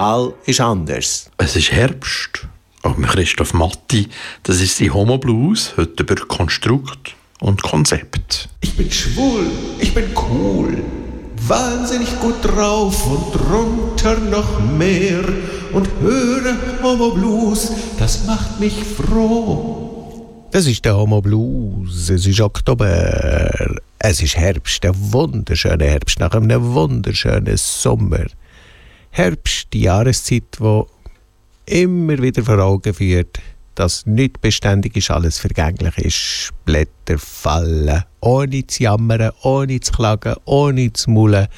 Mal ist anders. Es ist Herbst. Auch mit Christoph Matti, das ist die Homo Blues, heute über Konstrukt und Konzept. Ich bin schwul, ich bin cool, wahnsinnig gut drauf und drunter noch mehr und höre Homo Blues, das macht mich froh. Das ist der Homo Blues, es ist Oktober, es ist Herbst, der wunderschöne Herbst nach einem wunderschönen Sommer. Herbst, die Jahreszeit, wo immer wieder vor Augen führt, dass nicht beständig ist, alles vergänglich ist. Blätter fallen, ohne zu jammern, ohne zu klagen, ohne zu maulen.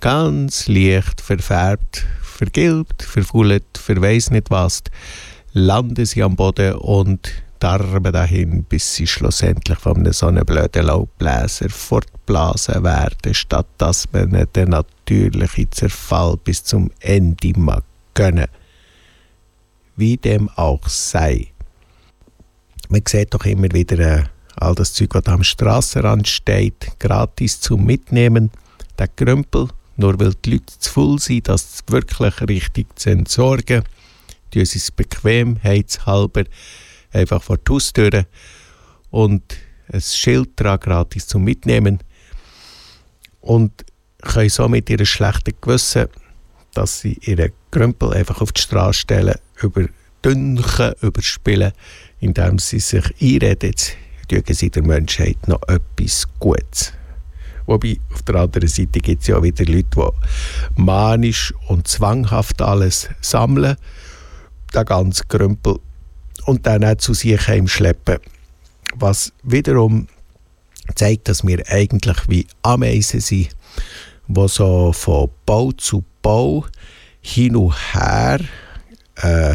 Ganz leicht verfärbt, vergilbt, verfault, verweiss nicht was. Landen sie am Boden und darben dahin, bis sie schlussendlich von einem so einem blöden Laubbläser fortblasen werden, statt dass man den natürlichen Zerfall bis zum Ende mag gönnen wie dem auch sei. Man sieht doch immer wieder äh, all das Zeug, was am Strassenrand steht, gratis zum Mitnehmen. Der Krümpel, nur weil die Leute zu voll sind, das wirklich richtig zu entsorgen, tun sie es bequemheitshalber einfach vor die Haustüre und ein Schild dran gratis zum Mitnehmen und können so mit ihrem schlechten Gewissen, dass sie ihre Krümpel einfach auf die Straße stellen, überdünken, überspielen, indem sie sich einreden, jetzt tun sie der Menschheit noch etwas Gutes. Wobei, auf der anderen Seite gibt es ja wieder Leute, die manisch und zwanghaft alles sammeln, den ganzen Krümpel, und dann auch zu sich heimschleppen. Was wiederum zeigt, dass wir eigentlich wie Ameisen sind, die so von Bau zu Bau hin und her äh,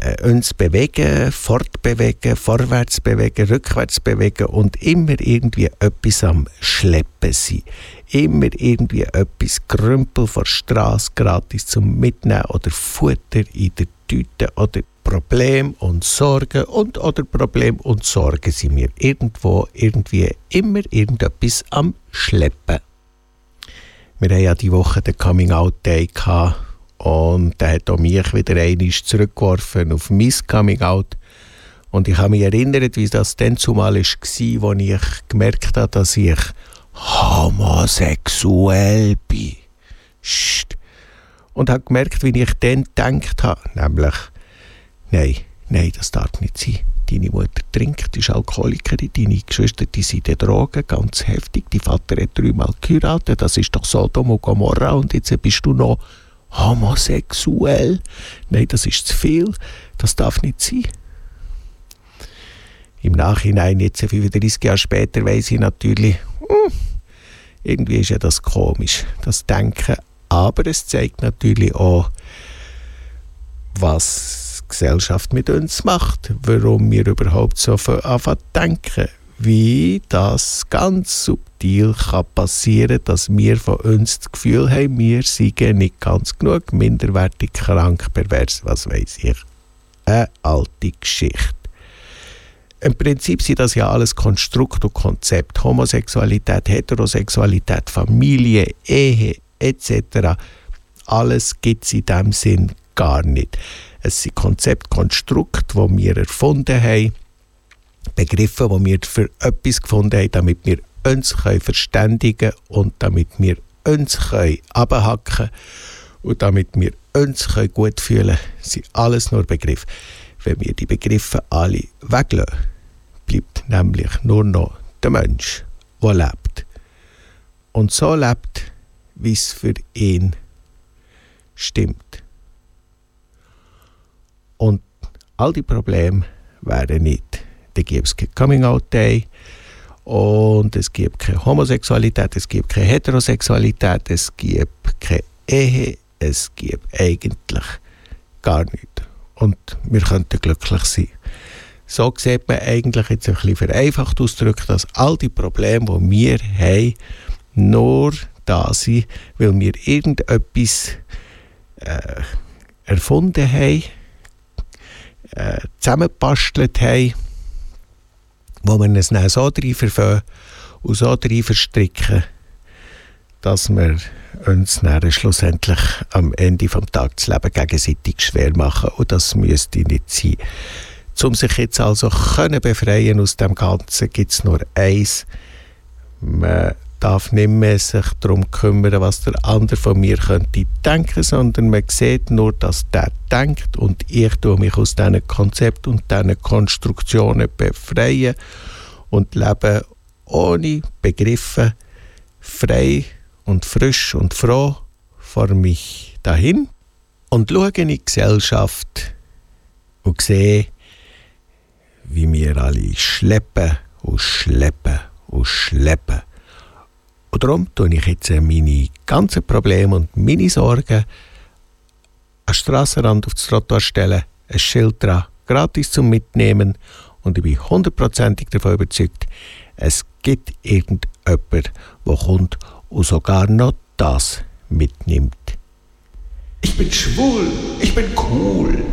äh, uns bewegen, fortbewegen, vorwärts bewegen, rückwärts bewegen und immer irgendwie etwas am Schleppen sein. Immer irgendwie etwas Krümpel vor Straße gratis zum Mitnehmen oder Futter in der Tüte oder Problem und Sorgen und oder Problem und Sorgen sind wir irgendwo irgendwie immer irgendetwas am Schleppen. Wir haben ja die Woche den Coming Out Day gehabt und der hat auch mich wieder einmal zurückgeworfen auf mein Coming Out. Und ich habe mich erinnert, wie das dann zumal war, als ich gemerkt habe, dass ich homosexuell bin. Psst. Und habe gemerkt, wie ich dann gedacht habe, nämlich, nein, nein, das darf nicht sein. Deine Mutter trinkt, ist Alkoholikerin, deine Geschwister die sind in Drogen, ganz heftig. Dein Vater hat dreimal geheiratet, das ist doch Sodom und Gomorra und jetzt bist du noch homosexuell. Nein, das ist zu viel. Das darf nicht sein. Im Nachhinein, jetzt 35 Jahre später, weiß ich natürlich, hm, irgendwie ist ja das komisch, das Denken. Aber es zeigt natürlich auch, was Gesellschaft mit uns macht, warum wir überhaupt so anfangen denken, wie das ganz subtil kann passieren dass wir von uns das Gefühl haben, wir seien nicht ganz genug minderwertig, krank, pervers, was weiß ich. Eine alte Geschichte. Im Prinzip sind das ja alles Konstrukt und Konzept. Homosexualität, Heterosexualität, Familie, Ehe etc. Alles gibt es in dem Sinn gar nicht. Es sind Konzept, Konstrukt, die wir erfunden haben Begriffe, die wir für etwas gefunden haben, damit wir uns verständigen können und damit wir uns abhacken können und damit wir uns gut fühlen können, sind alles nur Begriffe. Wenn wir die Begriffe alle weglassen, bleibt nämlich nur noch der Mensch, der lebt. Und so lebt, wie es für ihn stimmt. Und all die Probleme wären nicht dann gibt es kein Coming-out-Day und es gibt keine Homosexualität, es gibt keine Heterosexualität, es gibt keine Ehe, es gibt eigentlich gar nichts. Und wir könnten glücklich sein. So sieht man eigentlich jetzt ein bisschen vereinfacht ausgedrückt, dass all die Probleme, die wir haben, nur da sind, weil wir irgendetwas äh, erfunden haben, äh, zusammengebastelt haben, wo wir es dann so drin verfangen und so verstricken, dass wir uns dann schlussendlich am Ende vom Tag das Leben gegenseitig schwer machen und das müsste nicht sein. Um sich jetzt also können befreien aus dem Ganzen, gibt es nur eins. Man darf nicht mehr sich darum kümmern, was der andere von mir könnte denken, sondern man sieht nur, dass der denkt und ich tue mich aus diesen Konzept und diesen Konstruktionen befreien und lebe ohne Begriffe frei und frisch und froh vor mich dahin und schaue in die Gesellschaft und sehe, wie wir alle schleppen und schleppen und schleppen und darum tue ich jetzt meine ganzen Probleme und meine Sorgen an Strassenrand auf das Trottoir stellen, ein Schild dran, gratis zum Mitnehmen und ich bin hundertprozentig davon überzeugt, es gibt irgendjemand, der kommt und sogar noch das mitnimmt. Ich bin schwul, ich bin cool,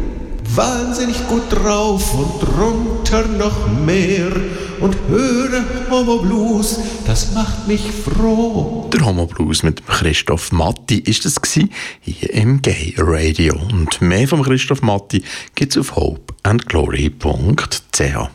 wahnsinnig gut drauf und drunter noch mehr und höre Homo Blues, das macht mich froh. Der Homo Blues mit Christoph Matti ist gsi hier im Gay Radio und mehr von Christoph Matti gibt's auf hopeandglory.ch.